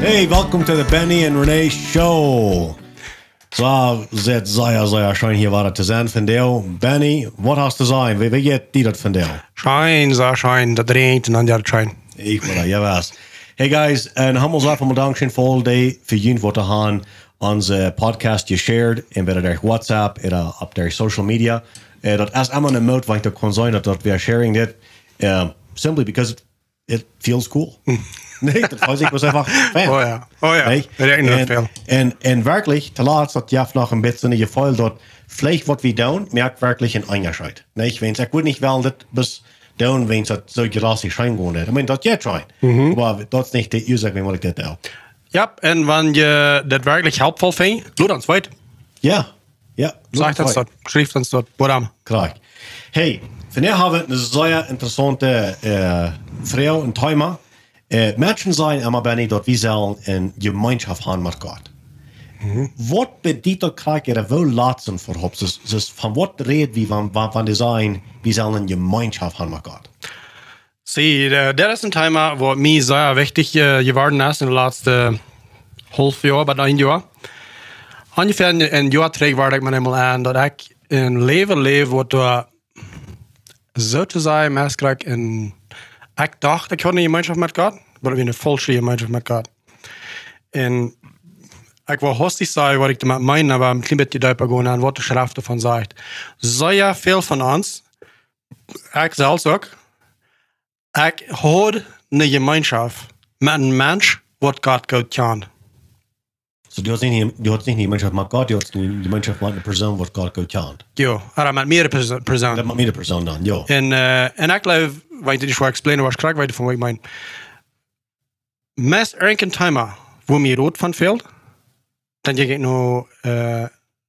Hey, welcome to the Benny and Renee Show. Så zet Zaya Zaya Shine hier war te zijn van deel. Benny, wat hast te zijn? Wie wie je die dat van deel? Schein, sa schein, dat regent en dan ja, schein. Ik wil dat, ja was. Hey guys, en helemaal zo van bedankt zijn vol day voor jullie voor te gaan onze podcast je shared en bij de WhatsApp en op de social media. Uh, dat is allemaal een moed wat ik kan zijn dat dat we sharing dit. Uh, simply because it, it feels cool. nee, dat was ik was einfach fan. Oh ja, oh ja, Nee? en, en, en wirklich, laat dat Jeff nog een beetje in je gevoel dat vielleicht wat we doen, merkt wirklich een Unterschied. Nee, wens, ik wil niet wel dat bis doen, wens dat zo gerassig schijn gewoon is. Ik bedoel, dat je try. Maar dat is niet de ursache, wat ik dit doe. Ja, en wanneer je dat werkelijk helpvol vindt, doe dan zweit. Ja, ja. Zeg dat dort, schrijf dat dort, Boram. Klar. Hey, vandaag hebben we een zeer interessante uh, vrouw en thema. Uh, Menschen zijn immer Benny, dat we zullen een gemeenschap hebben met God. Wat betekent dat krijg je wel laten voor op? Dus, dus van wat reden we van, van, van de zijn, we zullen een gemeenschap hebben met God? Zie, eh, dat is een thema wat mij zeer wichtig uh, geworden is in de laatste half jaar, bijna een jaar. Ongeveer een, een jaar terug werd ik me eenmaal aan dat ik een leven leef wat door zo te zijn, meestal en ik dacht ik had een gemeenschap met God, maar ik ben een volste gemeenschap met God. En ik wil hostig zeggen wat ik damit meine, aber een klein beetje dieper gaan aan wat de schrift ervan zegt. Zeer veel van ons, ik zelfs ook, ik hoor een gemeenschap met een mens wat God goed kan. So, du hast nicht, du hast nicht die Gemeinschaft mit Gott, du hast die Gemeinschaft mit einer Person, was Gott gut kennt. Jo, er met meerdere perso- Das personen. macht mir die Person dann, ja. En, uh, en ik geloof, weet je, die schwa explainen was krijg weet van wat ik mijn. Mes enkel thema, wo mir rood van fehlt, dan je nu, uh,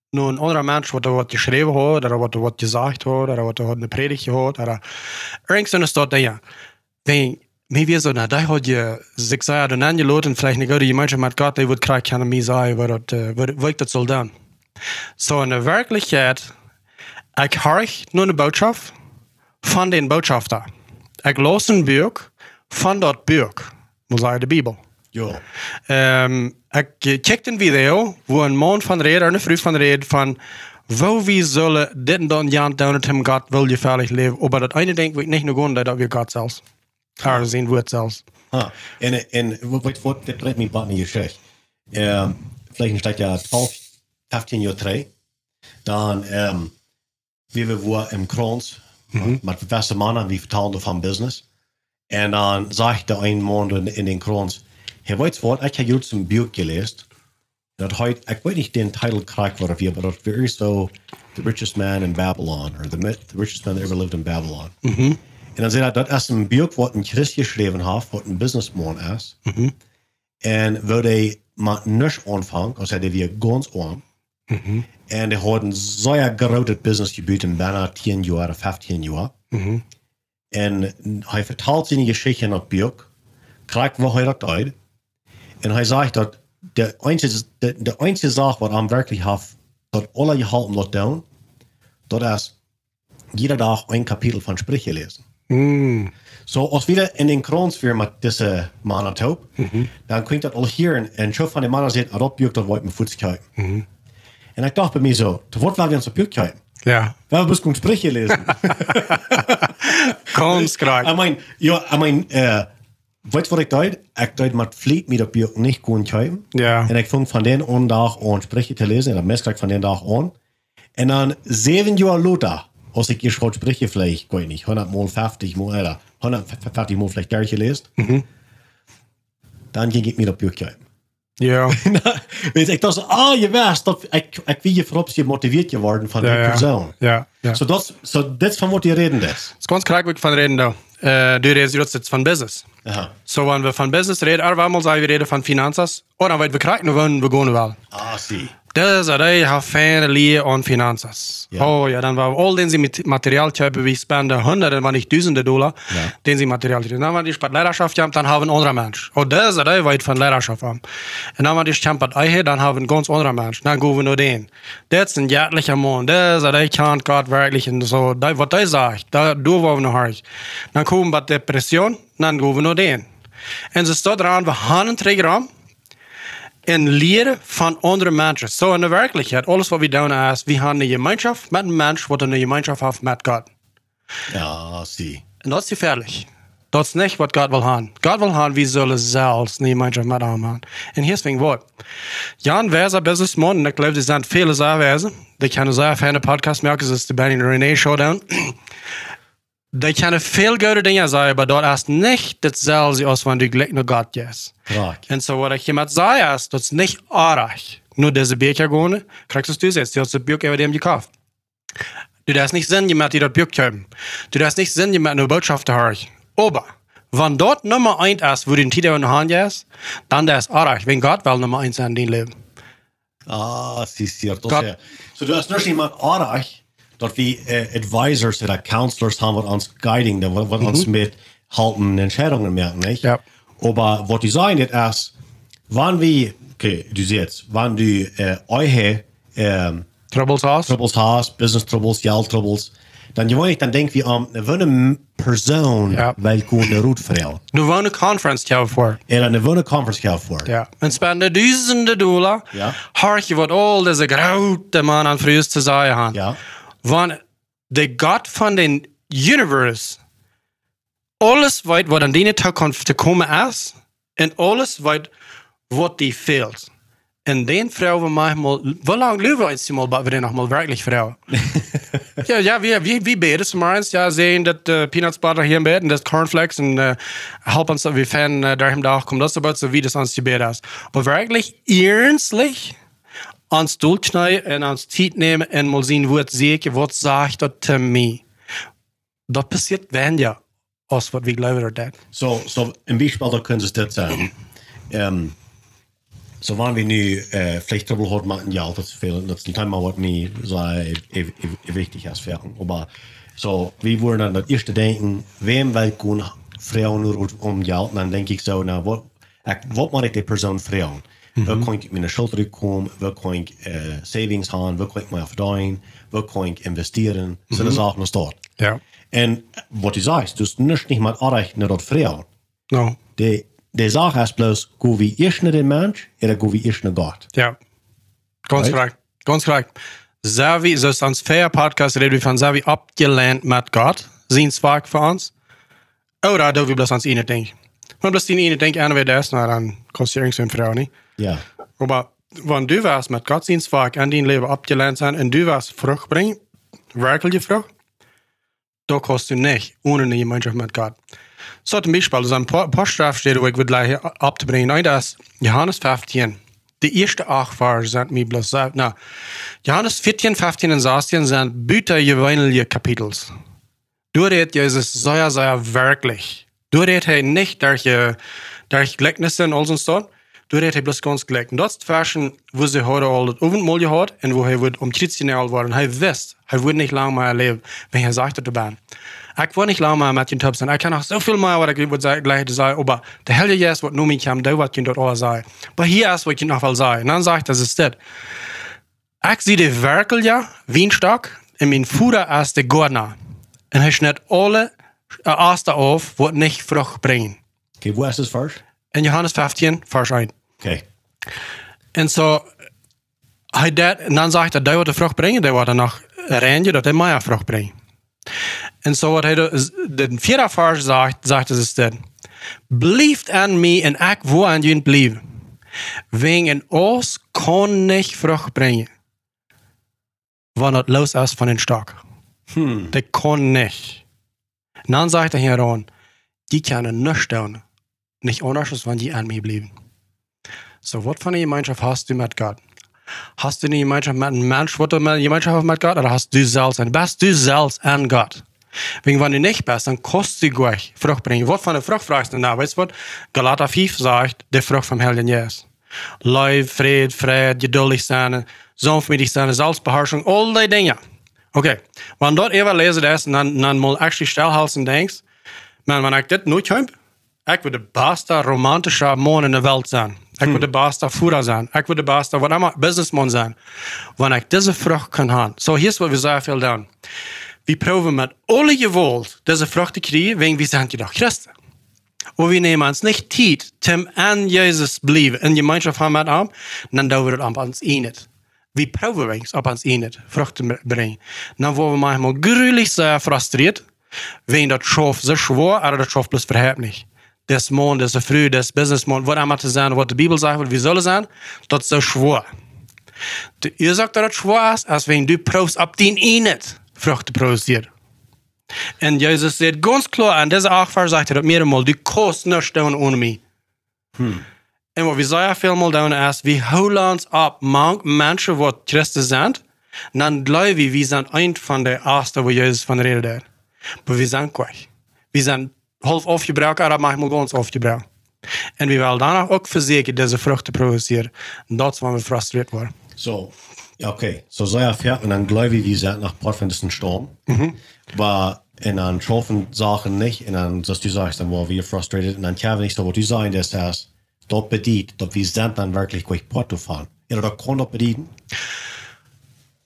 nu een andere mens wat er wat geschreven heeft, of wat er wat gezegd heeft, of wat er wat een predigt heeft, of ergens in de stad, ja. Dan, mir wie so, na, da hat je, sich sei, dann angeladen, vielleicht eine gute Gemeinschaft mit Gott, die wird sagen, was das, äh, was- was ich das soll dann. So in der Wirklichkeit, ich höre nur eine Botschaft von den Botschafter. Ich los ein Buch von dort Buch, muss sagen, die Bibel. Ja. Ähm, ich checkte ein Video, wo ein Mann von redet, eine Frau von redet, von wo wir sollen en dat Jan hem Gott will gefährlich leben. Aber das eine denkt, nicht nur gehen, dass wir Gott selbst. Er sehen wird selbst. Ha. En, en wat, wat, dit brengt me bij je zegt. Um, vielleicht staat ja 12, 15 jaar terug. Dan, um, wie we waren im Krons, met de beste mannen, die vertaalden van business. En dan zag de een man in, in den Krons, hij weet wat, ik heb juist een boek gelezen. Dat heet, ik weet niet den titel krijg wat of je, maar dat is zo The Richest Man in Babylon, or the, Mi- the Richest Man That Ever Lived in Babylon. En dan zei hij, dat is een boek wat een Christ geschreven heeft, wat een businessman is. En waar hij met niks aanvangt, als hij weer ganz arm. En hij had een zeer grote businessgebied in bijna 10 jaar of 15 jaar. En hij vertelt zijn geschichte in dat boek, krijgt wat hij dat uit. En hij zegt dat de einzige, de, de einzige zaak wat hij werkelijk heeft, dat alle gehalten laat doen, dat is jeder dag een kapitel van Sprüche lezen. So, als we in den Krons weer met deze mannen top, dan klinkt dat al hier en, en zo van de mannen zit, dat buik dat wordt mijn voet kijken. En ik dacht bij mij zo, te wat wil we ons op buik kijken? Ja. We hebben dus Sprüche lezen. Klar. I mean, ja, I mean, uh, weet wat ik deed? Ik deed met vlieg met op buik niet gewoon kijken. Ja. En ik vond van den een dag aan Sprüche te lezen, en dat mes ik van den dag aan. En dan zeven jaar later, als ik je schot Sprüche vielleicht, weet niet, 100 mal 50 mal, oder 150 mal vielleicht der gelezen, dan ging ik met op buik kijken. Ja. Weet ik dacht, ah, je wist dat ik, ik wie je voorop gemotiveerd geworden van Ja, die ja. persoon. Ja. ja. So dat, so dit is van wat je reden is. Het is ganz klar, wat ik van reden da. Uh, du redest jetzt von Business. Aha. So, wenn wir von Business reden, er mal sagen, wir reden von Finanzas. Oder weil wir kriegen, wenn wir gehen wollen. Ah, zie. Das ist ein har färre lie on Finanzas. Ja. Oh ja, dann war all den sie mit Material köpen, wie spenden hunderte, wenn nicht tausende Dollar, Ja. den sie Material köpen. Dann, wenn die spart Lehrerschaft haben, dann haben andere Mensch. Und das ist ein weit von Lehrerschaft haben. Und dann, wenn die kämpft Eihe, dann haben ganz andere Mensch. Dann gehen wir nur den. Das ist ein jährlicher ist ein kann Gott wirklich und so. Da, was der sagt, da, du wollen wir noch hören. Dann kommen wir Depression, dann gehen wir nur den. Und es steht dran, wir haben einen Träger en leren van andere mensen. Zo in de werkelijkheid, alles wat we doen is, we hebben een gemeenschap met een mens wat een gemeenschap heeft met God. Ja, zie. En dat is gefährlich. Dat is niet wat God wil hebben. God wil hebben, we zullen zelfs een gemeenschap met hem hebben. En hier is het woord. Jan Wezer businessman, en ik geloof, er zijn vele zeer wijzen. Die kunnen zeer fijne podcast maken, zoals de Benny René Showdown. Die kunnen veel goede dingen zeggen, maar dat is niet hetzelfde als wanneer du gelijk naar God. Krak. En zo wat ik je met zei is, dat is niet aardig. Nur deze beker gewoon, krijgst du jetzt, du hast das Buch über dem gekauft. Du darfst nicht Sinn mit dir das Buch haben. Du darfst nicht Sinn mit einer Botschaft hören. Aber, wenn dort Nummer eins ist, wo du den Titel in der Hand hast, dann das ist aardig, wenn Gott will Nummer eins in dein Leben. Ah, zie, zie. Dat Dat- is, so du hast nog iemand aardig dat we uh, advisors oder counselors haben, wat ons guiding, wat, wat ons mit halten Entscheidungen merken, nicht? Ja. Aber was die sagen, ist, wann wir, okay, du siehst, wann du äh, eure ähm, Troubles hast? troubles hast, business troubles, geld troubles, dann gewoon dan denk je aan een persoon Ja. welke een route verhaal. Du wonen eine Conference jou voor. En een gewone conference geld voor. Ja. En spenden duizenden dollar. Ja. Hoor je wat al deze grote man aan voor te zeggen hebben. Ja. Want de God van de universe, alles weet wat aan die toekomst te komen is, en alles weet wat die fehlt. En den vrouwen manchmal, wie lange leben wir jetzt mal, bis wir den noch mal wirklich vrouwen? ja, ja, wir, wir, wir beten zum eins, ja, sehen, dass uh, Peanuts Butter hier im Bett und das Cornflakes und uh, helpen uns, wir fan uh, da kommt das aber so wie das uns gebet ist. Aber wirklich ernstlich, ans durchschneiden en ans tijd nemen en mal zien wat zeker, wat zegt dat te mij. Dat passiert wenn ja, als wat we geloven dat. So, so een Beispiel, da können Sie das sagen. ähm, so waren wir nu äh, vielleicht trouble hat man ja das viel das ist ein Thema was mir so wichtig ist für aber so wir wurden dann das erste denken wem will kun Frauen nur um Geld und dann denke ich so na ek, wat maak ik die persoon Frauen Kan ik mijn schuld? Waar kan ik äh, savings haben? Waar kan ik mij afdaaien? Waar kan ik investeren? So eine Sachen ist dort. Ja. En wat je zegt, dus niet niet met aandacht naar dat vrouw. No. De, de zaak is bloos, go wie eerst naar de mens, en go wie eerst naar God. Ja. Ganz Right? Ganz korrekt. Sehr wie, so ist ans Fair Podcast reden wir von sehr wie abgelernt mit Gott, sein Zweig für uns. Oder da wir bloß ans eine denken. Die eine denkt, einer wird das, na dann kostet irgend so eine Frau nicht. Ja. Aber wenn du was mit Gott sein Zweig an dein Leben abgelernt sein und du was Frucht bringen, wirkliche Frucht, da kostet du nicht ohne Gemeinschaft mit Gott. So zum Beispiel, also ein paar, Strafstellen, wo ich gleich abzubringen. Ein, das Johannes 15. Die erste acht Verse sind mir bloß, so- na, Johannes 14, 15 und 16 sind bütergewöhnliche Kapitels. Du redet Jesus sehr, sehr wirklich. Du redet hij nicht durch, durch Gleichnisse und all so Stuff. Du redet hij bloß ganz gleich. Und das ist Versen, wo sie heute all das Abendmahl gehört und wo er um 13 Jahre alt worden. Er wisst, er wird nicht lange mehr leben, wenn er sagt, du bist. Ich will nicht lange mehr mit den Typ sein. Ich kann auch so viel mehr, was ich würde gleich sagen, aber der Heilige Geist, was nur mich kam, der wird dort alles sagen. Aber hier ist, was ich noch will sagen. Und dann sagt er, das ist das. Ich sehe die Werkel ja, Wienstock, und mein Futter ist der Gordner. Und er schnitt alle äh, Aster auf, die nicht Frucht bringen. Okay, wo ist das first? In Johannes 15, Vers 1. Okay. Und so, hij dat, en dan zegt hij, dat wat de vrucht brengen, dat wat er nog reintje, dat hij meer vrucht brengt. En zo wat hij de, de vierde vers zegt, zegt is dit. Blijft aan mij en ik wil aan jullie blijven. Wegen ons kon niet vrucht brengen. Wanneer het los is van een stok. Hm. Dat kon niet. En dan zegt hij hieron, die kunnen niet doen. Niet anders wanneer die aan mij blijven. So, was für eine Gemeinschaft hast du mit Gott? Hast du eine Gemeinschaft mit einem Mensch, was du eine Gemeinschaft mit Gott, oder hast du selbst ein? Bist du selbst an Gott? Wegen, wenn du nicht bist, dann kostet du gleich Frucht bringen. Was von der Frucht fragst du da? Weißt du was? Galater 5 sagt, die Frucht vom Heiligen Geist. Leib, Fried, Fried, geduldig sein, sanftmütig sein, Selbstbeherrschung, all die Dinge. Okay, wenn dort lesen das, und dann, dann mal actually stillhalten denkst, man, wenn ich das nicht habe, ich würde der beste romantische Mann in der Welt sein. Ich würde der beste Führer sein. Ich würde der beste, was immer, Businessman sein. Wenn ich diese Frucht kann haben. So, hier ist, was wir sehr viel tun. Wir proben mit alle Gewalt diese Frucht zu kriegen, wegen wir sind jedoch Christen. Och vi nemen ons niet tid till an Jesus bleiben in gemeenschap haben mit ihm, dann dauert es ab ans enet. Vi provar wenigstens ab ans enet, Früchte bringen. Dann wo wir manchmal gruelich sehr frustriert, wenn das Schaff so schwer, aber das Schaff bloß verhebt nicht. Das Mond, das Früh, das Businessmond, was immer zu sein, was die Bibel sagt, wie soll es sein, das ist so schwer. De oorzaak dat het schwer is, als wenn du proefst op die enet vruchten produceert. En Jezus zegt ganz klar, en deze acht vers zegt hij dat meermaal, du kost niks doen ohne mij. En wat we zeggen veelmaal doen is, we houden ons op mank mensen wat Christen zijn, dan geloven we, we zijn een van de eerste waar Jezus van reden deed. Maar we zijn kwijt. We zijn half afgebruikt, maar manchmal ganz afgebruikt. En we willen daarna ook verzekeren deze vruchten produceren. Dat is waar we frustreerd worden. So, okay. So sei er fährt und dann glaube ich, wie gesagt, nach Port von diesem Sturm. War in dann schaffen Sachen nicht, und dann, dass du sagst, dann war wir frustrated, und dann kann ich so, was du sagen, dass das dort bedient, dort wir sind dann wirklich durch Porto fahren. Ja, da kann dort bedienen.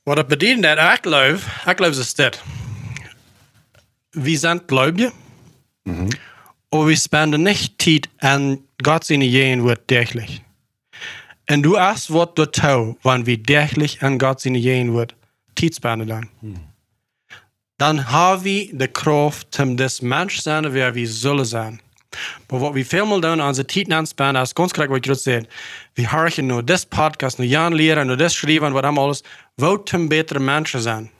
Wat het betekent dat ik geloof, ik geloof is dit. We zijn gelovigen, mm maar we spenden niet tijd aan God zijn jeen wordt dagelijk. En du hast wat du tau, wann dagelijk aan God zijn jeen wordt tijd spenden dan. Dan hebben we de kracht om des mens zijn waar we zullen zijn. Maar wat we veel doen aan onze tijd aanspenden, is ganz correct wat gerade zei. We harken naar des podcast, naar Jan leren, naar des schrijven, wat allemaal alles. Wat om betere mensen zijn.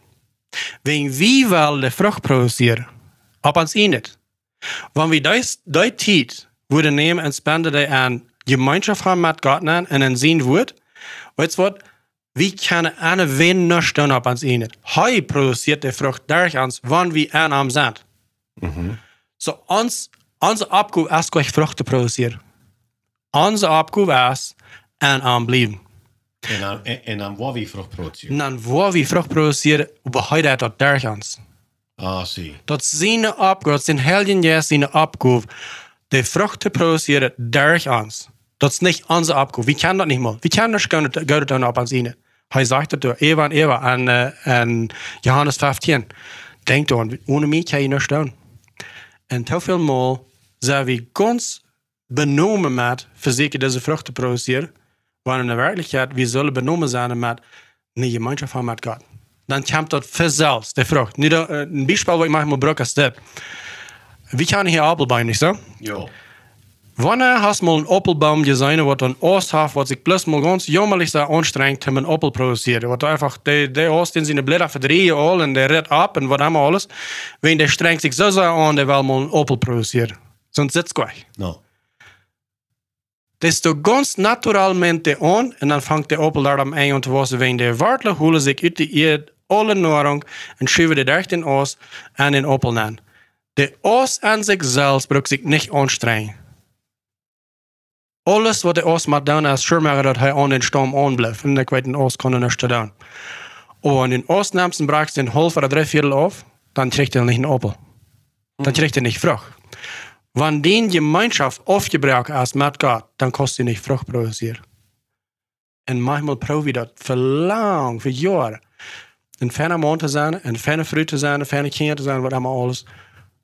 Wenn we wel de vrucht produceren, op ons enet. Wanneer we die, die tijd worden nemen en spenden die aan gemeenschap hebben met God en een zien woord, weet je wat? We kunnen een weinig doen op ons enet. Hij produceert de vrucht durch ons, wanneer we aan hem zijn. So ons, onze opgave is gleich vrucht te produceren. Onze opgave is aan hem blijven. Und dann, und dann war wir Frucht produzieren. En dan waar we vrucht produceren, behouden dat durch ons. Ah, zie. Dat zijn opgave, dat zijn helden juist zijn opgave, de vrucht te produceren durch ons. Dat is niet onze opgave. We kunnen dat niet meer. We kunnen niet gaan gaan doen op ons ene. Hij zegt het door Eva en Eva en, uh, en Johannes 15. Denk aan, ohne mij kan je niks doen. En te veel mal zijn we ganz benomen met verzekerd deze vrucht te produceren, waar in de werkelijkheid we zullen benomen zijn met een gemeenschap van met God. Dan komt dat vanzelf, de vrucht. Nu, uh, een bijspel wat ik mag gebruiken is dit. We kunnen hier appelbein, niet zo? Ja. Wanneer hast mal een appelbaum gezien wat een oost heeft, wat zich plus mal ganz jammerlich sehr anstrengt, om een appel produzieren. Wat einfach, de, de oost in zijn blätter verdrehen al en der redt ab en wat allemaal alles. Wenn der strengt sich so sehr an, der will mal een appel produzieren. Sonst sitzt gleich. No. Das ist ganz naturalmente an en dan fangt der appel daar aan aan te wassen. Wenn der Wartler holen sich uit de eerd alle Nahrung en schuiven de durch den Oos en den appel an. Der Oos an sich selbst braucht sich nicht anstrengen. Alles wat de Oos maakt doen is zorgen dat hij aan den stam aanblijft. En ik weet, den Oos kan er niks te doen. Und den Oos nimmst en braakst den half oder drei Viertel auf, dann kriegt er nicht einen Appel. Dann kriegt er nicht Frucht. Wenn den Gemeinschaft aufgebraucht ist mit Gott, dann kostet er nicht Frucht produzieren. Und manchmal probiere ich das für lang, für Jahre. Ein ferner Mann zu sein, ein ferner Frau zu sein, ein ferner Kind zu sein, was immer alles.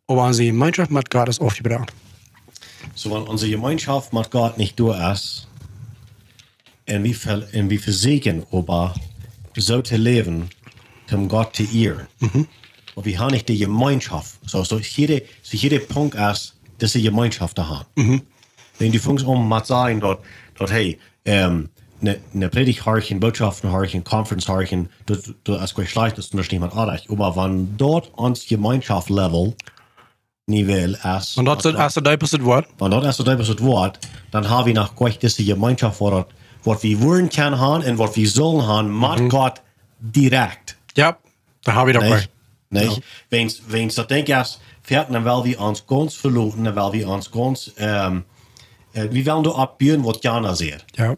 Aber wenn die Gemeinschaft mit Gott ist aufgebraucht. So, wenn unsere Gemeinschaft mit Gott nicht durch ist, und wir, und wir versuchen, aber so zu leben, um Gott zu ehren. Und wir haben nicht die Gemeinschaft. So, so, jede, so jeder Punkt ist, dass die Gemeinschaft da haben. Wenn du fängst mit sagen, dort, dort hey, ähm, eine ne Predigt horchen, Botschaften horchen, Conference horchen, du, du hast gleich schlecht, dass du nicht jemand anderes. Aber wenn dort ans Gemeinschaft-Level Niveau ist, Und das ist das das Wort. wenn das erst das Wort, dann haben wir nach gleich diese Gemeinschaft, wo was wir wollen können haben und was wir sollen haben, mit Gott direkt. Ja, da habe ich doch Nicht? gleich. Nicht? Wenn's, wenn's dat denk is, fährt, dann weil wir uns ganz verloren, weil wir uns ganz, ähm, äh, wir wollen da abbieren, was Jana sieht. Ja.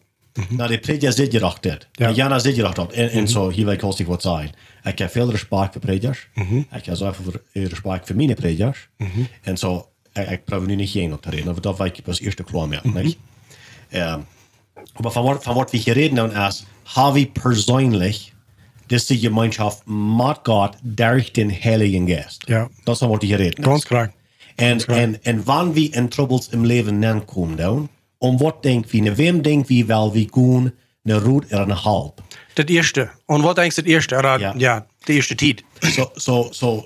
Nou, de prediker zit je toch dit. Ja. Ja. Jana zit je toch dat. En, en zo, hier wil ik als ik wat zeggen. Ik heb veel respect voor predikers. Ik heb zoveel respect voor mijn predikers. En zo, ik, ik probeer nu niet geen op te reden. Dat wil ik als eerste klaar mee. niet? Ähm, aber von wat, von wat wir hier reden, dann ist, habe ich persönlich diese Gemeinschaft mit Gott durch den Heiligen Geist. Ja. Das ist, von was wir hier reden. Ganz klar. En, en, en wanneer we in troubles im Leben aankomen, dan, om wat denkt wie, naar wem denkt wie wel wie gaan, naar rood en een halb. Das erste. Und was denkst du das erste? Oder, Ja. ja. die erste Tid. So, so, so,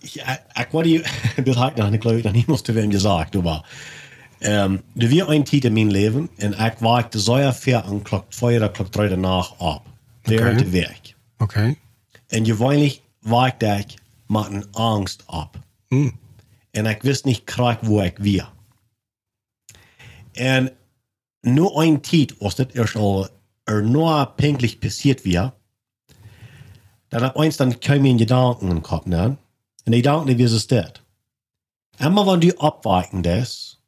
ich, ich war die, das hat ich noch, glaube ich, noch niemals zu wem gesagt, aber, ähm, du wir ein Titel in meinem Leben, und ich war de Säuer vier an Klock zwei oder Klock drei danach ab. Während Okay. der Weg. Okay. En gewöhnlich war ich mit einer Angst ab. Hm. En ich wist nicht krank, wo ich war. En nur ein Tiet, was das erst al er nur pinklich passiert war, dann hab eins dann kam mir in Gedanken den Kopf, ne? Und die Gedanken, wie ist es das? Immer wenn du abweichen das,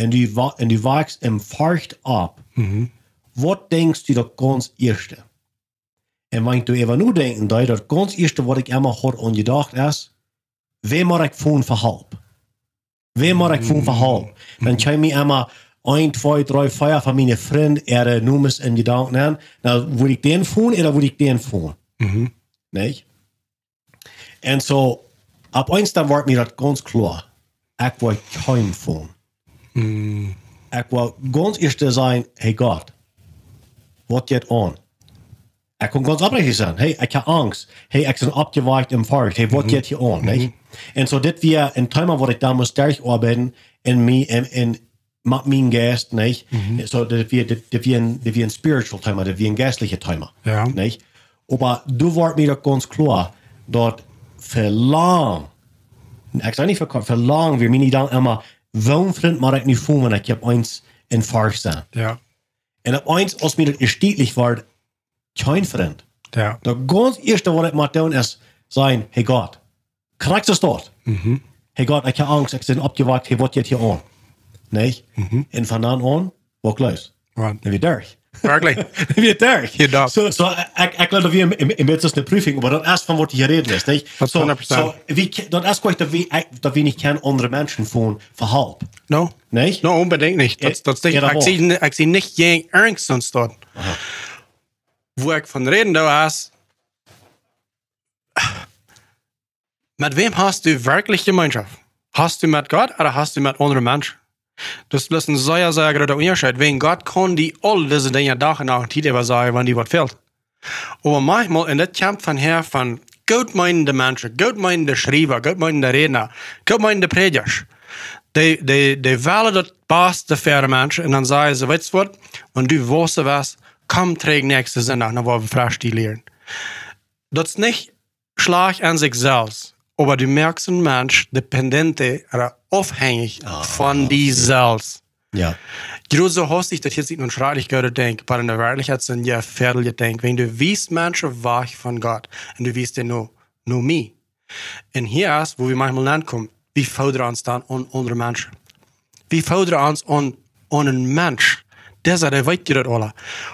und du, und du weichst im Furcht ab, Mhm. was denkst du das ganz Erste? Und wenn du even nu denken, dat das ganz Erste, was ich immer hat und gedacht ist, wer mag ich von verhalb? Wer mag ich von verhalb? Dann kann mir immer ein, zwei, drei, vier von meinen Freunden ihre Nummern in Gedanken an. Na, würde ich den von oder würde ich den von? Mhm. Nicht? Und so, ab eins dann wird mir das ganz klar. Ich will kein von. Mhm. Ich will ganz erste sein, hey Gott, was geht an? Ich kann ganz abbrechen sein, hey, ich habe Angst. Hey, ich bin abgeweicht im Fahrt. Hey, was geht hier an? Nicht? Und so, das wir ein Thema, wo ich da muss stark arbeiten, in mir, in, in, meinem Geist, nicht? So, das wir, das wir ein, das wir ein spiritual Thema, das wir ein geistliches Thema. Ja. Nicht? Aber du wordt mir doch ganz klar, dat verlang, ik zeg niet verkauft, verlang wir mir nicht dann immer, warum vriend maar ik nu voelen, wenn ich heb eins in Farsch staan. Ja. En op eins, als mir das erstietlich wordt, kein Freund. Ja. Das ganz erste, was ich mal tun, ist, sagen, hey Gott, kriegst du es dort? Hey Gott, ich habe Angst, ich bin abgewacht, hey, was geht hier an? Nicht? Und von dann an, was los? Right. Dann wird durch. Wirklich. Wie derg. Ja. So, so, ik, ik laat weer in, met een prüfing, maar dat is van wat je reden is, niet? Dat so, 100%. so, wie, dat is gewoon dat we, dat we niet kennen andere mensen van verhalp. No. Nee? No, unbedingt nicht. Das, das, ich, jawohl. sehe, ich sehe nicht jeden Ernst sonst dort. Wo ich von reden da ist, mit wem hast du wirklich Gemeinschaft? Hast du mit Gott oder hast du mit anderen Menschen? Das ein sehr, sehr großer Unterschied. Wegen Gott kann die all diese Dinge Tag und Nacht über sagen, wenn die was fehlt. Aber manchmal in das Kampf von her von gutmeinende Menschen, gutmeinende Schreiber, gutmeinende Redner, gutmeinende Prediger, die, die, die wählen das beste für Menschen und dann sagen sie, weißt du was, wenn du weißt was, komm, träg nächste Sonntag, dann wollen wir frisch die lehren. Das ist nicht Schlag an sich selbst, aber du merkst ein Mensch dependente oder abhängig von dir selbst. Ja. Große hast ich das jetzt nicht nur schrecklich gehört denk, aber in der Wirklichkeit sind ja Viertel gedenkt. Wenn du wiest Menschen wach von Gott und du wiest dir nur, nur mich. Und hier ist, wo wir manchmal ankommen, wie fordern uns dann an andere Menschen? Wie fordern uns an, an einen Mensch? Dir das alle.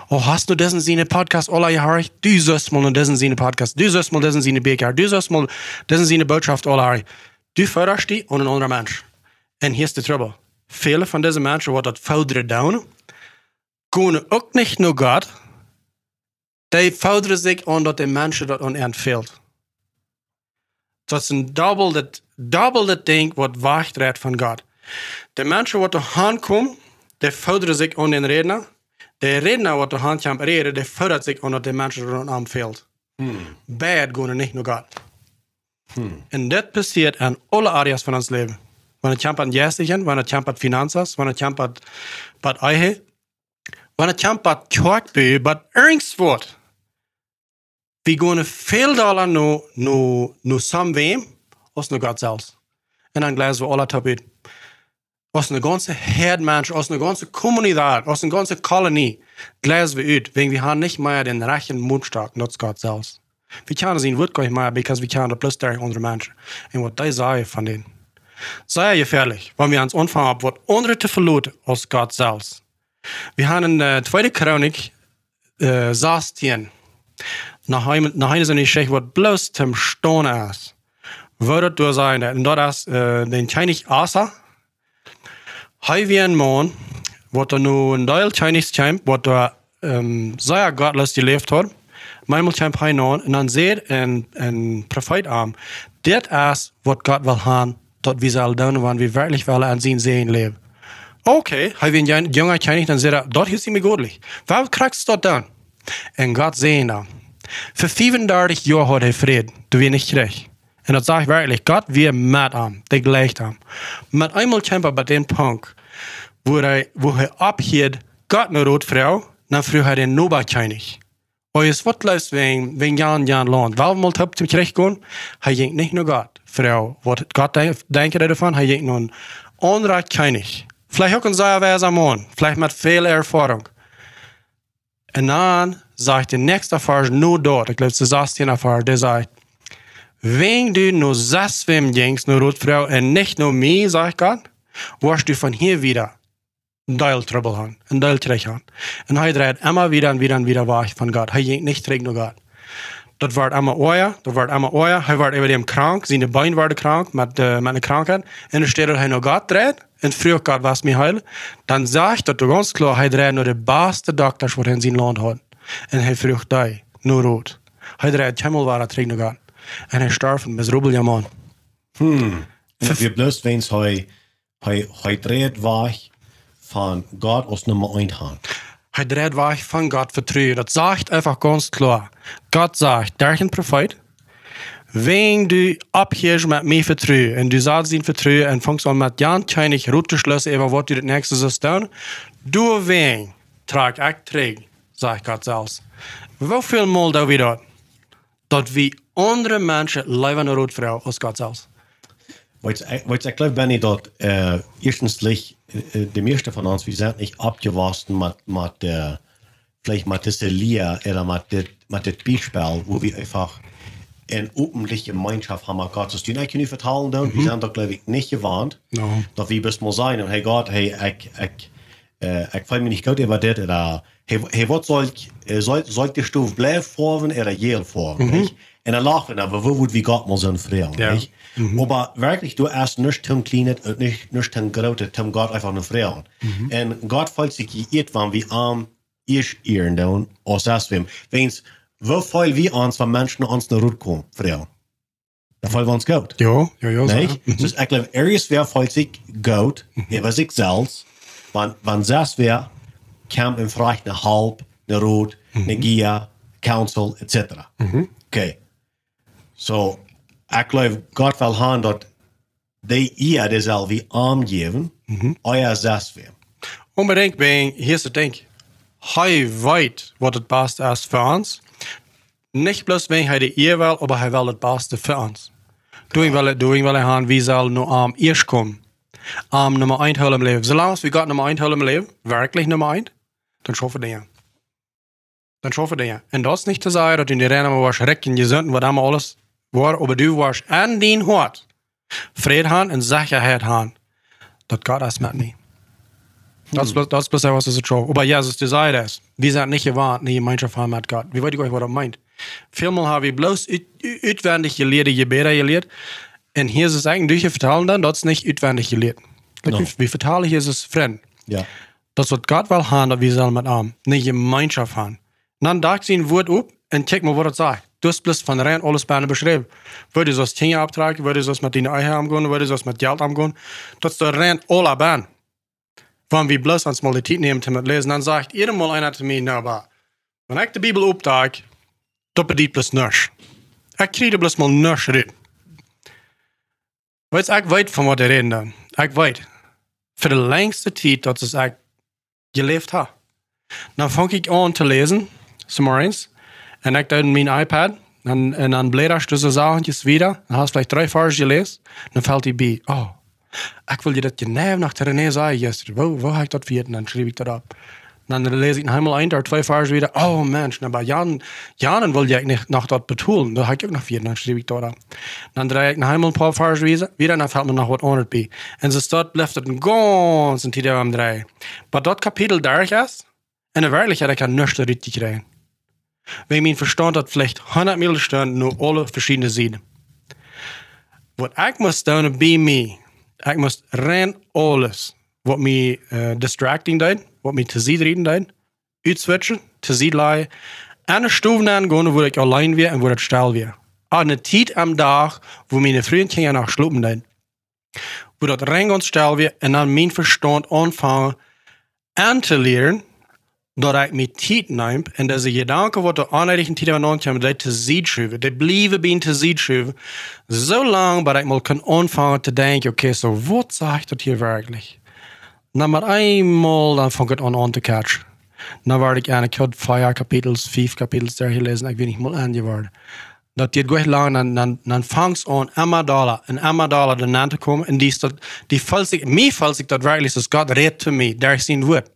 Oh, hast du diesen seine Podcast alle gehört? Du sollst mal diesen seine Podcast, du sollst mal diesen seine Beker, du sollst mal diesen seine Botschaft alle hören. Du förderst die an einen anderen Mensch. Und hier ist der Trouble. Viele von diesen Menschen, die das fordern down, kunnen ook nicht nur Gott, die fordern sich an, dass die Menschen das an fehlt. Dat is een double dat, double dat ding wat wegdraait van God. De mensen wat de hand komen, die forderen zich aan den redner. De redner wat de hand kan reden, die fordert zich aan dat de mensen er aan fehlt. Bad gaan niet naar God. En dat passiert in alle areas leven. Wanneer het aan geestigen, wanneer het aan finanzas, wanneer het aan wat eigen, wanneer het aan wat kerkbeu, wat ernst wordt. Vi går veel dollar nu, nu, nu samvem, als nu God zelfs. En dan glezen we alle top uit. Als een ganze herdmensch, als een ganze communiteit, als een ganze kolonie, glezen we uit, wegen wir haben nicht mehr den rechten Mundstark, nutzt Gott selbst. Wir können sie nicht mehr, because wir können plus der andere Menschen. Und was die sagen von denen. Sehr gefährlich, wenn wir ans Anfang haben, wird andere te verloren als Gott selbst. Wir haben in der zweiten Chronik, äh, 16, nach einem, nach einem seiner Geschichte, was bloß zum Stone ist. Würde du sein, und dort ist, äh, den Chinese Asa, Hij wie een man, wat er een deel Chinese champ, wat er um, zeer godless geleefd had. Manchmal champ hij nou, en dan zegt een, een profeet aan, dit is wat God wil gaan dat we zal doen wanneer we werkelijk willen aan zijn zin leven. Oké, okay, hij wil een jongen kennen, dan zegt hij, dat is niet godelijk. Waarom krijgt dat dan? En God zei dan, voor 35 jaar had hij vrede, toen we niet kreeg. En dat zag ik werkelijk, God weer met hem, dat gleicht hem. Maar eenmaal hij bij den punt, wo hij, wo hij ophield, God naar rood vrouw, dan vroeg hij den Nobel kenig. Og jeg svartløs ved, ved Jan Jan Land. Vel målt opp til kirkegården, har gick nicht nur Gott. Frau, was Gott denkt davon, har gick någon andra König. Vielleicht auch wer am Mann, vielleicht mit viel Erfahrung. Und dann sagt der nächste Vers nur dort, ich glaube, es ist das Vers, der sagt, wenn du nur sechs Schwimmen gingst, nur Rotfrau, und nicht nur mir, sagt Gott, wirst du von hier wieder een Deil Trouble haben, een Deil Trech haben. Und er dreht immer wieder und wieder und wieder weg von Gott. Er ging nicht zurück nach Gott. Dat werd allemaal oor, dat werd allemaal oor. Hij werd even krank, zijn bein werden krank met, uh, met een krankheid. En dan steht hij naar God dreht, en vroeg God was mij heil. Dan zag dat er ganz klar, hij dreht naar de beste wat hij in zijn land had. En hij vroeg die, nur rood. Hij dreht helemaal waar terug naar God. En hij starf een miserabel man. Hmm. En wir bloß, wenn's hij, hij, hij dreht weg, von Gott aus Nummer 1 haben. Hij dreht weg von Gott vertrauen. Das sagt einfach ganz klar. Gott sagt, der ein Prophet, wenn du abhörst mit mir vertrauen und du sagst ihn vertrauen und fängst an mit Jan König Routschlüsse über was du das nächste sollst tun, du wen trag ich träg, sagt Gott selbst. Wie viel Mal da wieder, dass wir andere Menschen leben rot Frau aus Gott selbst. Wat ik geloof, Benny, dat uh, erstens de meeste van ons, we zijn niet opgewassen met, met uh, vielleicht mit dieser Lier oder mit, dit, mit dem Beispiel, wo wir einfach in öffentliche Gemeinschaft haben mit Gott zu tun. Ich kann nicht vertrauen, mhm. wir sind da, glaube ich, nicht gewarnt, no. dass wir bis mal sein und hey Gott, hey, ich, ich, äh, ich fühle mich nicht gut über das oder hey, hey was soll soll, soll die Stufe bleiben oder je vorn, mhm. nicht? Und dann lachen wir, aber wo wird wie Gott mal so ein Frieden, ja. nicht? Mhm. Aber wirklich, du erst nicht zum Kleinen und nicht, nicht zum Großen, zum Gott einfach eine Frieden. Mhm. Und Gott fühlt sich irgendwann wie arm, ich ihren dann, aus das wem. Wenn's, wo viel wie uns, wenn Menschen uns nach Rut kommen, Frieden? Da fühlen wir uns gut. Ja, ja, ja. Nicht? So, mhm. Dus ich glaube, ergens wer fühlt sich gut, mhm. über sich selbst, wenn, wenn das wer, kam im Reich eine Halb, eine Rot, eine Gia, Council, etc. Okay. So, ik geloof God wil gaan dat die ihr das al wie aangeven, mhm. euer zes weer. Unbedingt, wegen, hier ist das Ding. Hij weet wat het beste is voor ons. Niet bloos wegen hij de eer wil, aber hij wil het beste voor ons. Doing wil, doing wil hij gaan, wie zal nu am eerst komen. Am nummer 1 hullen leven. Zolang we God nummer 1 hullen leven, werkelijk nummer 1, dann schaffen wir den. Dann schaffen wir den. Und das nicht zu sagen, dass in die Rennen was schrecken, gesund, was haben alles aber du warst an den Hort. Frieden haben und Sicherheit haben. Dat Gott ist mit mir. Das, hm. das ist was ist so. Aber Jesus, du sagst das. Wir sind nicht gewarnt, eine Gemeinschaft haben mit Gott. Wie weiß ich euch, was er meint? Vielmal habe ich bloß utwendig gelehrt, Gebete gelehrt. Und hier ist es eigentlich, durch vertalen dann, das ist nicht utwendig gelehrt. No. Wie, wie vertale ich es fremd? Ja. Das wird Gott will haben, dass wir sollen mit ihm eine Gemeinschaft haben. dann dacht sie ein Wort up und check mal, was das sagt dusplus van rein alles bijna beschreven. Waar is als Kenia optrekken, waar is als met die eigen omgaan, waar is als met geld omgaan. das ist de rein alle baan. Wenn wir bloß als mal die Zeit nehmen, om het lezen, dan zegt iedereen mal einer zu mir, nou maar, wanneer ik de Bijbel optaak, dat bedient plus niks. Ik krijg er bloos mal niks uit. Weet ik weet van wat er reden dan. Ik weet. Voor de langste tijd dat ik gelebt heb. Dann fange ich an zu lezen, Sommer 1, En ik deed mijn iPad. En, en dan bladerst je dus zo'n avondjes weer. Dan haast ik drie vaars gelezen. Dan valt hij bij. Oh, ik wil je dat je neef naar René zei gisteren. Waar, waar heb ik dat vierden? Dan schreef ik dat op. Dan lees ik een helemaal eind, twee vaars weer. Oh, mens. Nou, maar Jan, Janen wil je niet nog dat betoelen. Dan heb ik ook nog vierden. Dan schreef ik dat op. Dan draai ik een helemaal paar vaars weer. Dan valt me nog wat honderd bij. En ze stort, blijft het een gans en tijd om draaien. Maar dat kapitel daar is. En de werkelijkheid kan ik niet richting krijgen. Wenn mein Verstand hat vielleicht 100 Mittelstand nur alle verschiedene Seiten. Wat ik moet doen bij mij, ik moet rein alles, wat mij uh, distracting deed, wat mij te zien reden deed, uitswitchen, te zien lei, en een stoven aangaan waar ik alleen weer en waar het stil weer. Aan een tijd am dag, wo meine Freundchen nach schlupen deed. wo dat ring ons stel weer en dan mijn verstand aanvangen aan te leren, dat ik mijn tijd neem en deze gedanken wat de aanleiding tijd aan ontkomen, dat te zien schuiven, dat blijven bij te zien schuiven, zo lang dat ik mal kan aanvangen te denken, oké, okay, so wat zegt dat hier werkelijk? Na maar eenmaal, dan vang ik het aan aan te catchen. Dan werd ik aan, ik had vier kapitels, vijf kapitels daar gelezen, ik weet niet mal aangeworden. Dat dit goed lang, dan, dan, dan vangt aan Emma Dollar en Emma Dollar erna te komen en die, is dat, die valt zich, mij valt zich dat werkelijk, dus God redt mij, daar is zijn woord.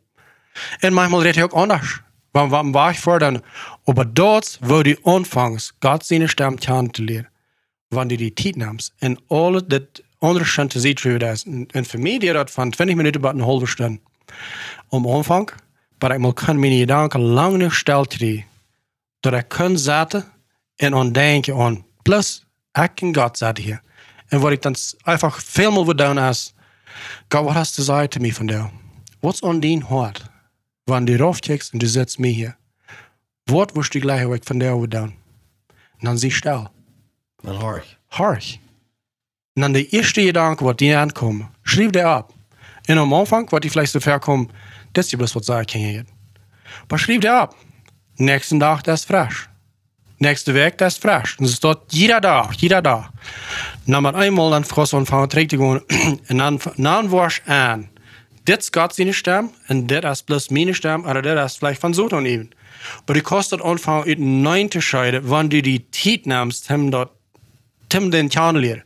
En manchmal redt hij ook anders. Want wat war ich vor dann? Aber dort, wo du anfängst, Gott seine Stimme zu lernen, wenn du die Zeit nimmst und alles das zu sehen, wie das ist. Und für mich, die das von 20 Minuten bis eine halbe Stunde am Anfang, aber ich kann meine Gedanken lang nicht stellen kriegen, dass ich kann zetten en aan denken aan, plus, ik kan God zetten hier. En wat ik dan einfach veel meer wil doen is, God, wat hast du gesagt zu mir von dir? Was an dein Hart? Wenn du raufcheckst und du setzt mich hier, was wirst du gleich weg von der will tun? Und dann siehst du Dan horch. Horch. Und dann der erste Gedanke, was dir ankommt, schreib dir ab. Und am Anfang, was die vielleicht so verkommen, das ist bloß was sagen kann. Aber schreib dir ab. Nächsten Tag, das ist frisch. Nächste Weg, das ist frisch. Und es steht jeder Tag, jeder Tag. Und dann mal einmal dann frost anfangen, trägt die und dann, dann warst an. Das ist Gott seine Stimme und das ist bloß meine Stimme oder das ist vielleicht von Soton eben. Aber die kostet anfangen, in den neunten Scheide, wenn du die Zeit nimmst, hem dort, tim den Tjan leer.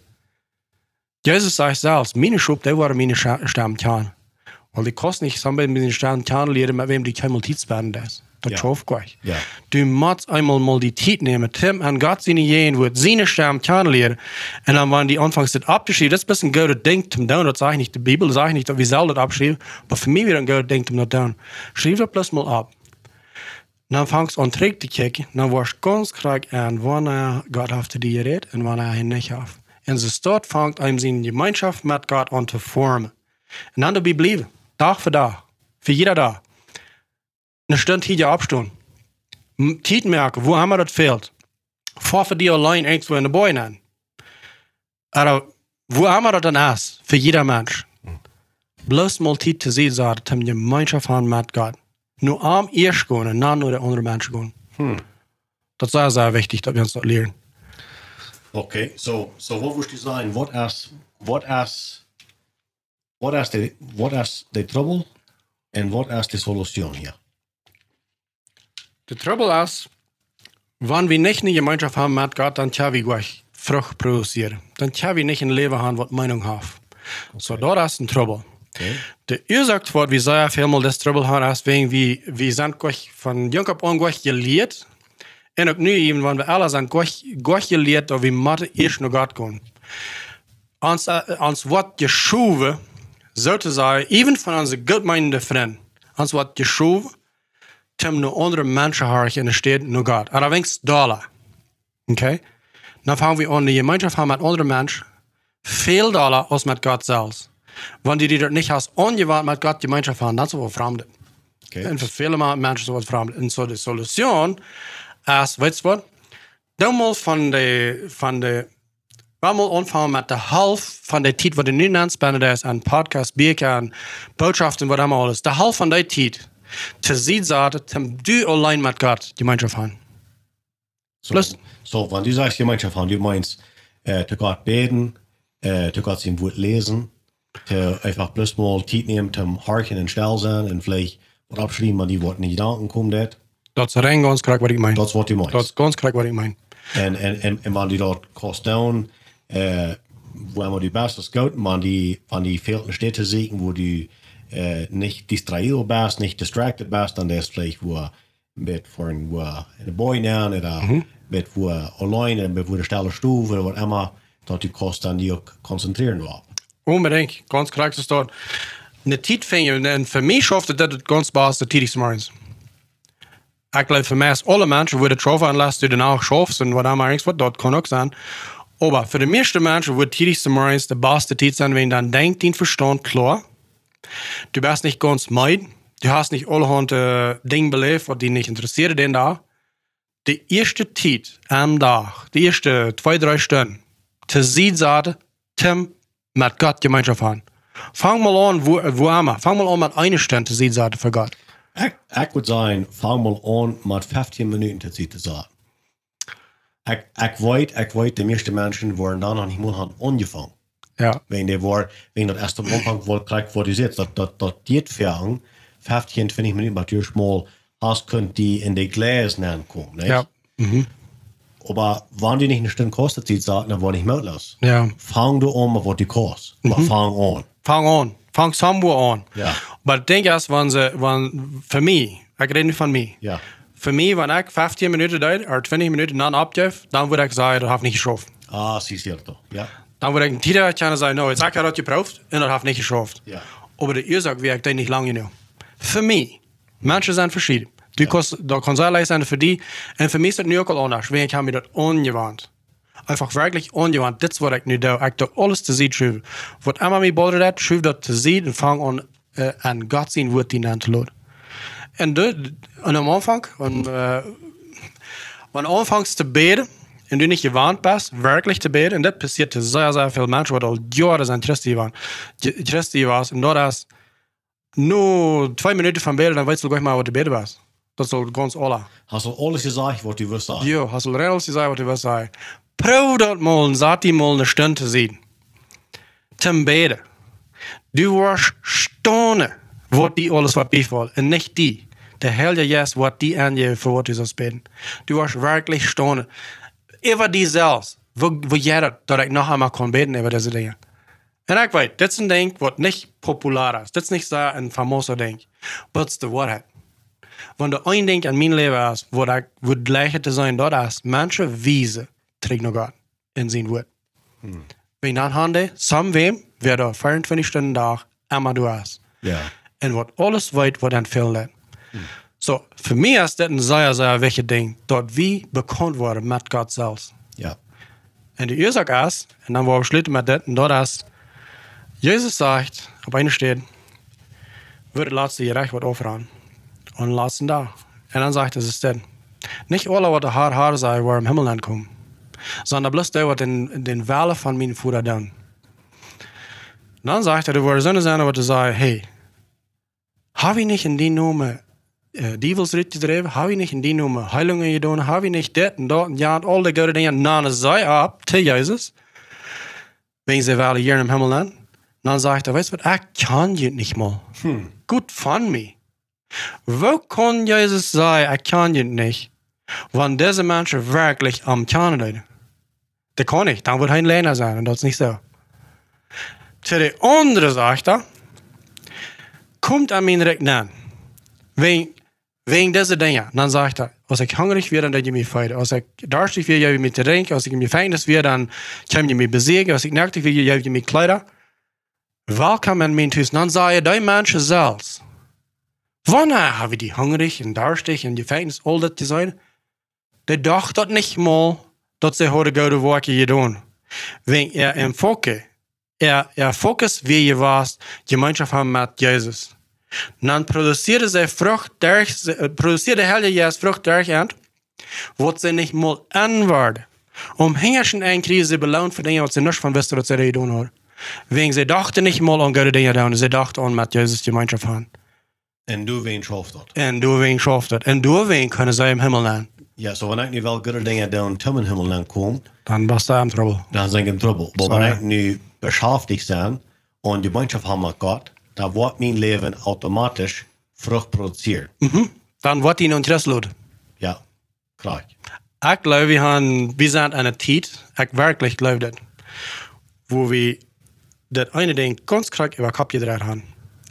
Jesus sagt selbst, meine Schub, der war meine Stimme Tjan. Weil die kosten nicht, sondern mit den Stimme Tjan leeren, mit wem die kein Multiz werden das. Das Ja. gleich. Ja. Du musst einmal mal die Zeit nehmen, Tim an Gott seine Jähen wird seine Stimme kennenlernen. Und dann, wenn die anfangs das abgeschrieben, das ist ein bisschen ein guter Ding zum Down, das sage ich nicht, die Bibel sage ich nicht, wir selber das abschreiben, aber für mich wieder ein guter Ding zum Down. Schreib das bloß mal ab. Dan fangst an terug te kijken, dan word je ganz krijg aan wanneer God heeft die gered en wanneer hij niet heeft. En ze staat vangt aan zijn gemeenschap met God aan te vormen. En dan daarbij blijven, dag voor dag, voor jeder dag. Een stund hier opstaan. M- Tijd merken, wo haben wir das fehlt. Vor für die allein irgendwo in de boy an. Aber wo haben wir das dann erst? Für jeder Mensch. Bloß mal Zeit zu sehen, sagt, haben Gemeinschaft haben mit Gott. Nur am erst gehen und dann nur der andere Mensch gehen. Das ist sehr, sehr wichtig, dass wir uns das lernen. Okay, so, so wat woest je zijn? Wat is, wat is, wat is de, wat is de trouble en wat is de solution hier? Der Trouble ist, wenn wir nicht eine Gemeinschaft haben mit Gott, dann tja wir gleich Frucht produzieren. Dann tja wir nicht ein Leben haben, was Meinung hat. So, da ist ein Trouble. Okay. Der Ursache wird, wie sehr viel das Trouble haben, ist wegen, wie, wir sind gleich von jung ab an gleich gelehrt. Und auch nu eben, wenn wir alle sind gleich, gleich gelehrt, dass wir Mathe erst noch Gott. Ans, äh, ans Wort geschoven, sozusagen, even von unseren gutmeinenden Freunden, ans Wort geschoven, tem nu andere Menschen harrig in de stad nu Gott. Dan wenks dollar. Okay? Dan fangen wir an, die Gemeinschaft haben mit anderen Menschen viel Dollar als mit Gott selbst. Wenn die, die dort nicht als angewandt mit Gott Gemeinschaft haben, dann sind wir fremde. Okay. En voor viele ma- mensen zo wat vreemd. En zo de solution is, weet je wat? Dan mal van de, van de, we mal anfangen met de half van de tijd wat er nu aanspannen is aan podcast, bierken, aan boodschappen, wat allemaal alles. De half van die tijd, zien zaten, tem du alleen met God Gemeinschaft haben. So, Plus- so, wenn du sagst Gemeinschaft haben, du meinst, äh, zu Gott beten, äh, zu Gott sein Wort lesen, zu einfach bloß mal Zeit nehmen zum Harken und still sein und vielleicht was abschreiben, wenn die Worte nicht Gedanken kommen, das, Dat is rein ganz korrekt wat ik meen. das ist, was du meinst. Dat is ganz korrekt wat ik meen. En, en, en, en wanneer die dat kost down, uh, waar die best goed, man die van die veel Städte zieken, wo du uh, nicht distraído bist, nicht distracted bist, dann das vielleicht wo mit von wo in boy nahen oder mit wo allein mit wo der stelle Stufe oder was immer, dat du kost dann die auch konzentrieren war. Unbedingt, ganz korrekt is dat. Een tijd vind je, en voor mij schafft het ganz baas de tijd morgens. Geloof voor mij is alle mensen worden troffen unless du dan ook schaffst en wat allemaal wat, dat kan ook zijn. Aber für die meisten Menschen wird tidigste morgens der beste Zeit sein, wenn dann denkt dein Verstand klar. Du bist nicht ganz meid. Du hast nicht allerhand äh, Dinge belebt, was dich nicht interessiert denn da. Die erste Zeit am Tag, die erste zwei, drei Stunden, zu sehen, sagt, Tim, mit Gott Gemeinschaft haben. Fang mal an, wo, wo immer. Fang mal an mit einer Stunde zu sein für Gott. Ich, ich würde sagen, fang mal an mit 15 Minuten zu zitten zaten. Ik, ik weet, ik weet, de meeste mensen worden dan aan iemand aan angefangen. Ja. Wenn die war, wenn das erst am Anfang die sitzt, dat, dat, dat die Fern 15, 20 Minuten natürlich mal hast, könnt die in die Gläser kommen, nicht? Ja. Aber wenn die nicht eine Stunde kostet, die sagen, dann war nicht möglich. Ja. Fang du an, was die kostet. Aber fang an. Fang an. Fang somewhere an. Ja. Aber ich denke erst, wenn sie, wenn, für mich, ich rede nicht von mir. Ja. Für mich, wenn ich 15 Minuten da oder 20 Minuten dann abgebe, dann würde ich sagen, das habe ich nicht geschafft. Ah, siehst du. Ja. Dan word ik een titel kunnen zeggen, nou, ik heb dat geproefd en dat heeft niet geschaft. Ja. Maar de oorzaak werkt dat niet lang genoeg. Voor mij, mensen zijn verschillend. Du kost, dat kan zijn zijn voor die. En voor mij is het nu ook al anders. Want ik heb me dat ongewand. Einfach wirklich ongewand. Dit is wat ik nu doe. Ik doe alles te zien schrijven. Wat immer mij boden dat, schrijf dat te zien en vang aan, uh, aan God zien woord die aan te laten. En de, en am Anfang, und, äh, wenn du anfängst zu beten und du nicht gewarnt bist, wirklich zu beten, und das passiert sehr, sehr viel Menschen, die all Jahre sind Christi waren, Christi warst, und da das nur zwei Minuten vom Beten, dann weißt du gleich mal, was du beten warst. Das ist ganz alle. Hast du alles gesagt, was du wirst sagen? Jo, hast du rechts gesagt, was du willst sagen. Proef dat mal und sag die mal eine Stunde zu sehen. Zum Beten. Du warst staunen, was die alles was befällt, und nicht die. Der Herr Jesus, was die angeben, für was du sollst beten. Du warst wirklich staunen. Über die selbst, wo, wo jeder, dass ich noch einmal kann beten über diese Dinge. Und ich weiß, das ist ein Ding, was nicht populär ist. Das ist nicht so ein famoser Ding. Aber es ist die Wahrheit. Wenn du ein Ding an mein Leben hast, wo ich wo gleiche zu sein dort ist, manche Wiese trägt noch Gott in sein Wort. Wenn dann haben die, sam wem, wer da 24 Stunden da immer du hast. Ja. Und was alles weit, was dann fehlt. So, für mich ist das ein sehr, sehr wichtiges Ding, dort wie bekannt worden mit Gott selbst. Ja. Und die Ursache ist, und dann war wir schlitten mit das, und dort ist, Jesus sagt, auf einer steht, wird laatst je recht wat overaan. Und laatst da. Und dann sagt es ist denn, nicht alle, was der Haar Haar sei, war im Himmel ankommen, sondern bloß der, was den, den Welle von meinen Futter dann. Dann sagt er, du würdest Sonne sein, was du sagst, hey, habe ich nicht in die Nummer äh, Dievelsritt gedreven? Habe ich nicht in die Nummer Heilungen getan? Habe ich nicht das und dort und ja all die gute Dinge? Nein, es sei ab, zu Jesus. Wegen sie Welle hier im Himmel an. Dann sagt er, weißt du was, ich kann je nicht mal. Gut von mir. Wo kann Jesus sagen, ich kann je nicht, wenn diese Menschen wirklich am Kern sind? Das kann ich, dann wird er ein Lehner sein und das ist nicht so. Zu der andere sagt er, kommt an mich direkt an. Wegen, wegen dieser Dinge. Dann sagt er, als ich hungrig werde, dann je mich feiern. Als ich durstig werde, je mich zu trinken. Als ich mir Feindnis werde, dann kann je mich besiegen. Als ich nacktig werde, je mich Kleider. Welkom in mijn huis. Dan zei je, die mensen zelfs. Wanneer hebben die hungrig en durstig en je Feindnis al dat te zijn? Die dacht dat niet mal, dat ze hadden goede werken gedaan. Wenn er im Fokus, er, er Fokus wie je was, Gemeinschaft haben mit Jesus. Dan produceerde zij vrucht durch, ze- produceerde Herr Jesus Frucht durch und, wat ze nicht mal anwaarden. Om hingerschen een krise ze beloond voor dingen wat ze niet van wisten dat ze dat gedaan hadden. Wegen sie dachten nicht mal an gute Dinge da, sie dachten an mit Jesus Gemeinschaft haben. En du wen schafft dat? Und du wen schafft das. Und du wen können sie im Himmel nehmen. Ja, so wenn ich nu wel goede dingen doen zum Himmel dan kom, Dann bist du im Trouble. dan zijn ik in trouble. Maar Sorry. wenn ich nu beschäftigt zijn und die Gemeinschaft haben mit Gott, dann wird mein Leben automatisch Frucht produzieren. Dann wird ihnen Interesse laut. Ja, klar. Ich glaube, wir haben, wir sind an einer Zeit, ich wirklich glaube das, wo wir das eine Ding ganz krank über Kopf gedreht haben.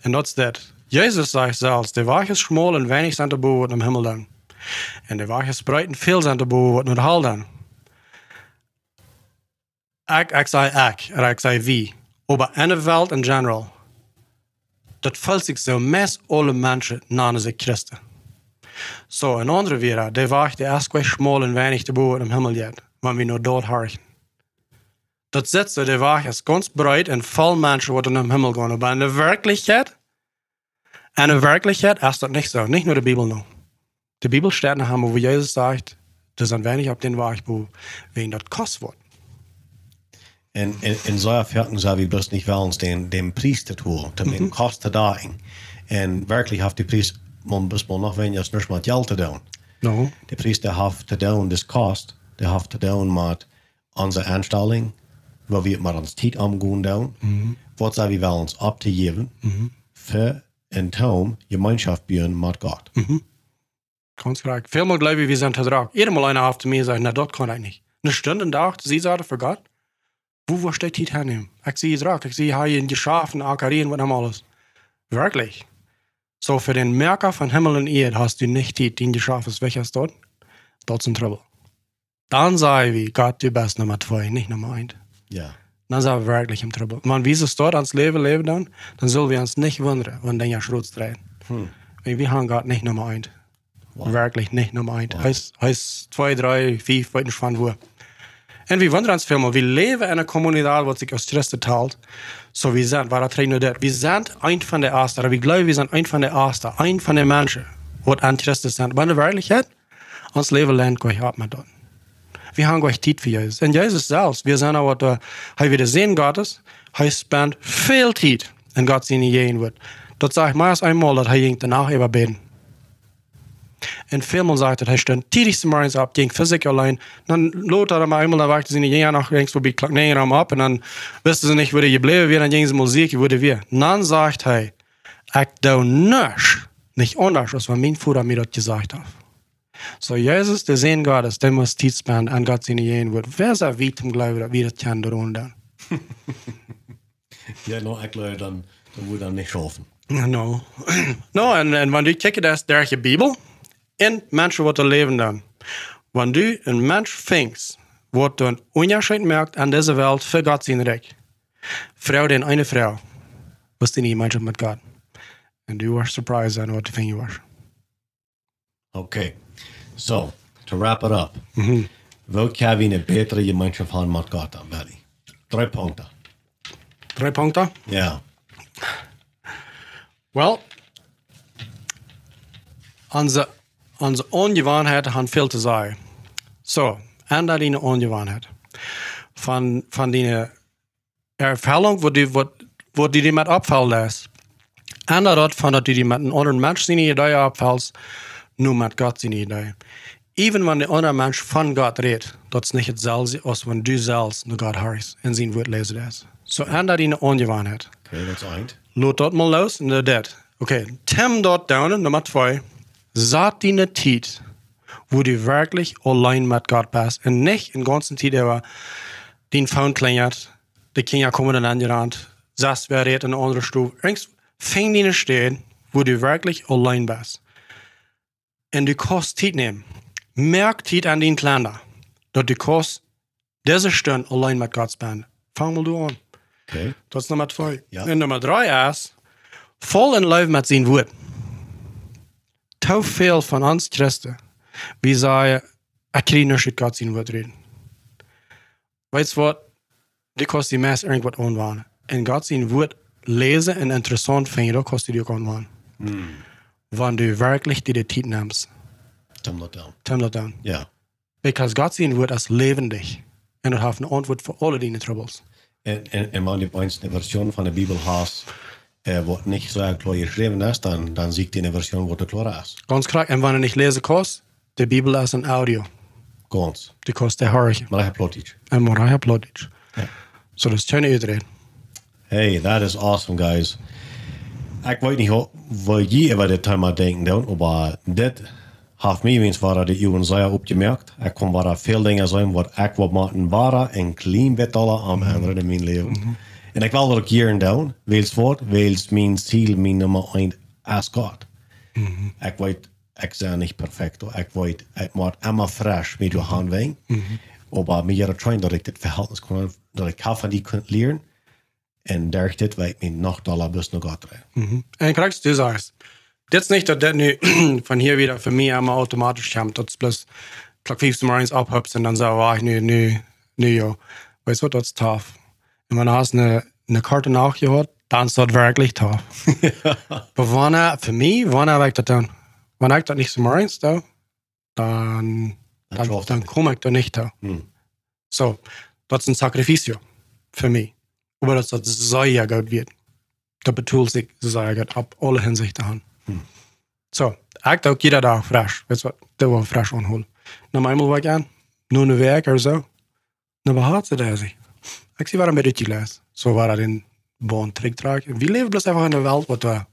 Und das ist das. Jesus sagt selbst, der Weg ist schmal und wenig sind der Boot im Himmel dann. Und der Weg ist breit und viel sind Boot nur der Hall dann. Ich, ich sage ich, und ich sage wie. Der Welt in general, das fällt sich so mest alle Menschen nahen sich Christen. So, een andere weer, de wacht de erst quest schmal en weinig te boven im Himmel jet, wenn wir nur dort horchen. Dat Sätze, der Wacht ist ganz breit voll Menschen, die in den Himmel gehen. Aber in der Wirklichkeit, in der Wirklichkeit ist das nicht so. Nicht nur die Bibel noch. Die Bibel steht nachher, wo Jesus sagt, das sind wenig auf den Weg, wo wen das kostet wird. En, en, en så fjärten så har vi bloß nicht väls den, den priestetur, till min kosta dagen. En verkligen haft det pris, man man nog vänja snurs med hjälp till den. No. Det pris det haft till den, det kost, det haft till den med unsere anställning, vad vi med ons tid omgåen den, vad så vi väl uns uppgeben, för en tom gemenskap björn med Gott. Ganz korrekt. Vielmal glaube ich, wir sind vertrag. Jedemaal einer auf mir sagt, na, das kann ich nicht. Eine Stunde Tag, sie sagt für Gott. Wo, steht die hernehmen? Ich sehe es ich sehe hier in geschaffen, Akarien, was haben alles. Wirklich. So, für den Merker von Himmel und Erde hast du nicht die, den geschaffen ist, welches dort? Dort sind Trouble. Dann sage ich, Gott, du bist Nummer zwei, nicht Nummer eins. Ja. Dann sind wir wirklich im Trouble. Man, wie es dort ans Leben leben dann, dann sollen wir uns nicht wundern, wenn der Schrotz drehen. Weil Wir haben Gott nicht Nummer eins. Wirklich nicht Nummer eins. Heißt, heißt zwei, drei, vier, weiß nicht von uns vielmal, wir leben in einer Kommunität, die sich aus Christen teilt. So wir sind, das nur das. Wir sind ein von der Ersten, oder wir glauben, wir sind ein von der Ersten, ein von den Menschen, die an Christen sind. Wenn wir Wirklichkeit, uns Leben lernt, Gott hat man dort. Wir haben Gott Zeit für Jesus. Und Jesus selbst, wir sind auch da, er wieder sehen Gottes, er spendet viel Zeit in Gott seine Jehen wird. Dort sage ich meist einmal, dass er danach überbeten. Und vielmal sagt er, er stand tidigste morgens ab, ging für sich allein. Dann lot er mal einmal, da wagte sie nicht nach vorbei, klack näher am ab, und dann wusste sie nicht, wo die geblieben wäre, dann ging sie Musik, wo die wir. Und dann sagt er, ich do nichts, nicht anders, als was mein Vater mir dort gesagt hat. So, Jesus, der Sehen Gottes, der muss spenden an Gott seine Jehen wird. Wer sagt, wie zum wir das kennen, darunter? Ja, noch glaube, dann, dann würde dann nicht schaffen. No. no, en, en wanneer du kijkt naar de Bijbel, en mensen wat er leven dan. Wanneer du een mens vindt, wat een onderscheid merkt aan deze wereld voor God zijn rijk. Vrouw den eine vrouw, was die niet gemeenschap met God. En du was surprised aan wat de vinger was. Okay. So, to wrap it up. Welk kan vi een betere gemeenschap haben met Gott dan, Betty? Drei Punkte. Drie punten. Ja. Wel, onze, onze ongewoonheid gaan veel te zeggen. Zo, en dat die ongewoonheid. Van, van die ervaring, wat die, wat, wat die, met opval les. En dat van dat die, die met een ander mens zijn idee opvalt, nu met God zijn idee. Even wanneer de andere mens van God redt, dat is niet hetzelfde als wanneer du zelfs naar God hoort en zijn woord lezen is. Zo, en dat die ongewoonheid. Okay, dat is eind. Lot dort mal los und der det. Okay, Tim dort down, Nummer zwei. Saat die ne Tiet, wo du wirklich allein mit Gott bist und nicht in ganzen Tiet über den Phone klingelt, die Kinder kommen dann angerannt, sagst, wer redet in eine andere Stufe. Irgends fäng die ne stehen, wo du wirklich allein bist. Und du kannst Tiet nehmen. Merk Tiet an den Kleiner, dass du kannst diese Stunde allein mit Gott bist. Fang mal du an. Okay. Dat is nummer twee. Ja. En nummer drie is, vol in love met zijn woord. Veel van ons christen, wie zeggen, ik krijg niet God zijn woord reden. Weet je wat? Die kost die meest irgendwas aanwaan. En God zijn woord lezen en interessant vinden, dat kost die ook aanwaan. Wanneer du wirklich die de tijd neemt, Tim dat down. tim dat dan. Ja. Because God zijn woord is levendig. En dat heeft een antwoord voor alle die troubles. En, en, en wanneer je een version van de Bibel hast, äh, niet zo klar geschreven is, dan, dan zie ik die version wat er klaar is. Ganz klar. En wanneer ik lezen kost, de Bibel is een audio. Ganz. Die kost de hoor je. Maar ik heb plotisch. En Mariah Plodic. Ja. Dat is tjene uitreden. Hey, that is awesome, guys. Weet niet hoe- wat je over dit thema denken doen, maar dit heeft mij eens waar de Uwen zeer opgemerkt. Ik kon waar veel dingen zijn wat ik wat maken waren en klein beetje aan anderen in mijn leven. En ik wil dat ik hier en doen, weels voort, weels mijn ziel, mijn nummer 1 is God. Ik weet, ik ben niet perfect, hoor. ik weet, ik moet immer fresh met je handwegen. Maar meer trying dat ik dit verhältnis kan, dat ik kan van die kan leren. En daar dit weet me nog dollar bus nog gaat rijden. En krijg du sagst, niet dat dit nu van hier wieder für mich immer automatisch komt. Dat is plus, klok vijf maar eens ophupst en dan zo, ah, nu, nu, nu, joh. Weißt du, dat is tough. En wanneer hast eine, eine Karte nachgehört, dann ist das wirklich tough. Aber wanneer, für mich, habe ich das dann? Wanneer ich das nicht so mal eins da, dann, dann, du dann nicht. komme ich da nicht da. So, das ist ein Sacrificio. Für mich. Aber dass das sehr gut wird. Da betult sich sehr gut ab alle Hinsichten an. So, ik ook jeder dag fresh. Weet je wat? Dat was fresh aanholen. Nou, eenmaal wat ik aan, nu een week of zo. Nou, wat had ze daar? zie? Ik zie waar een beetje les. Zo waar in baan terugdraagt. We leven bloos even in de wereld wat we.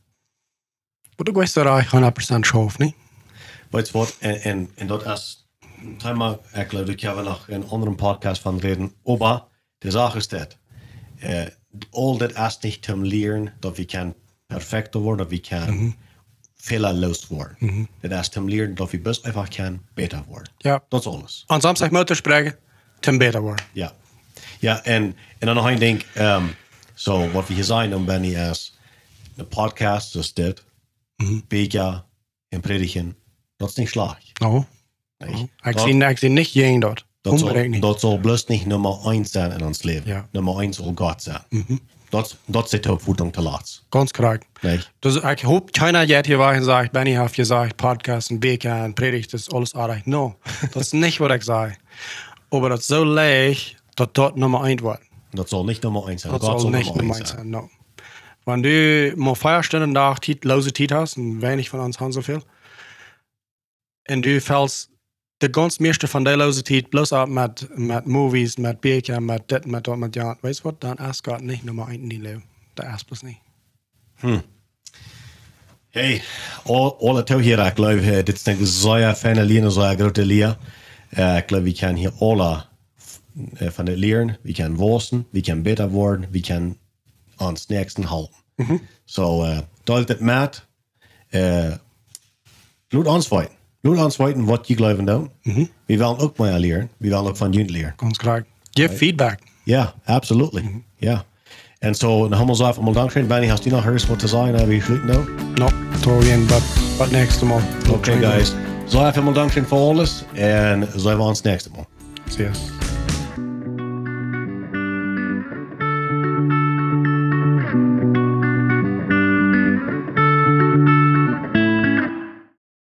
Wat ik wist ik 100% schoof, niet? Weet wat? En, en, en dat is, thema, ik geloof dat nog een andere podcast van reden. Aber, de zaak is dat. Uh, al dat is niet te leren dat we kan perfecter worden, dat we kan fehlerlos worden. Dat is te leren dat we best einfach kan beter worden. Ja. Dat is alles. Aan samstag moeten spreken, ten beter worden. Ja. Ja, en, en dan nog een ding. Um, so, wat we hier zijn dan, Benny, is de podcast is dit. Bega en predigen. Dat is niet slecht. Oh. Nee. Ik zie, ik zie niet geen dat. Dat zal, dat zal bloos niet nummer 1 zijn in ons leven. Ja. Nummer 1 zal God zijn. Dat, dat zit ook voeding te laat. Ganz korrekt. Nee. Dus ik hoop keiner jetzt hier war und sagt, Benny hat gesagt, Podcast und BK und Predigt ist alles aardig. No, das ist nicht, was ich sage. Aber das ist so leicht, dass dort Nummer eins wird. Dat zal niet nummer 1 zijn. Das God soll zal nicht nummer Nummer 1 eins zijn. sein, no. Wenn du mal Feierstunden nach lose Tiet hast, und wenig von uns haben so viel, und du fällst de ganz meeste van die lose Tiet bloß ab mit, mit Movies, mit BK, mit dit, mit dort, mit ja, weißt du was, dann ist Gott nicht Nummer eins in die Leben. Der ist bloß nicht. Hey, al- alle toe hier, ik geloof, eh, dit is een zeer fijne leer, een zeer grote leer. Eh, ik geloof, we kan hier alle eh, van het leren, we kan wosten, we kan beter worden, we kan ons nächsten helpen. So, uh, dat het met, uh, laat ons weten. Laat ons weten wat je geloven doen. We willen ook meer leren, we willen ook van jullie leren. Ganz korrekt. Give feedback. Yeah, absolutely. Yeah. And so, en helemaal zelf, allemaal dankzij. Benny, hast du nog ergens wat te zeggen? Hebben we gesloten nou? No, Torian, but, but next Mal. Okay, guys. So, helemaal dankzij voor alles. En zijn we ons next Mal. Yes.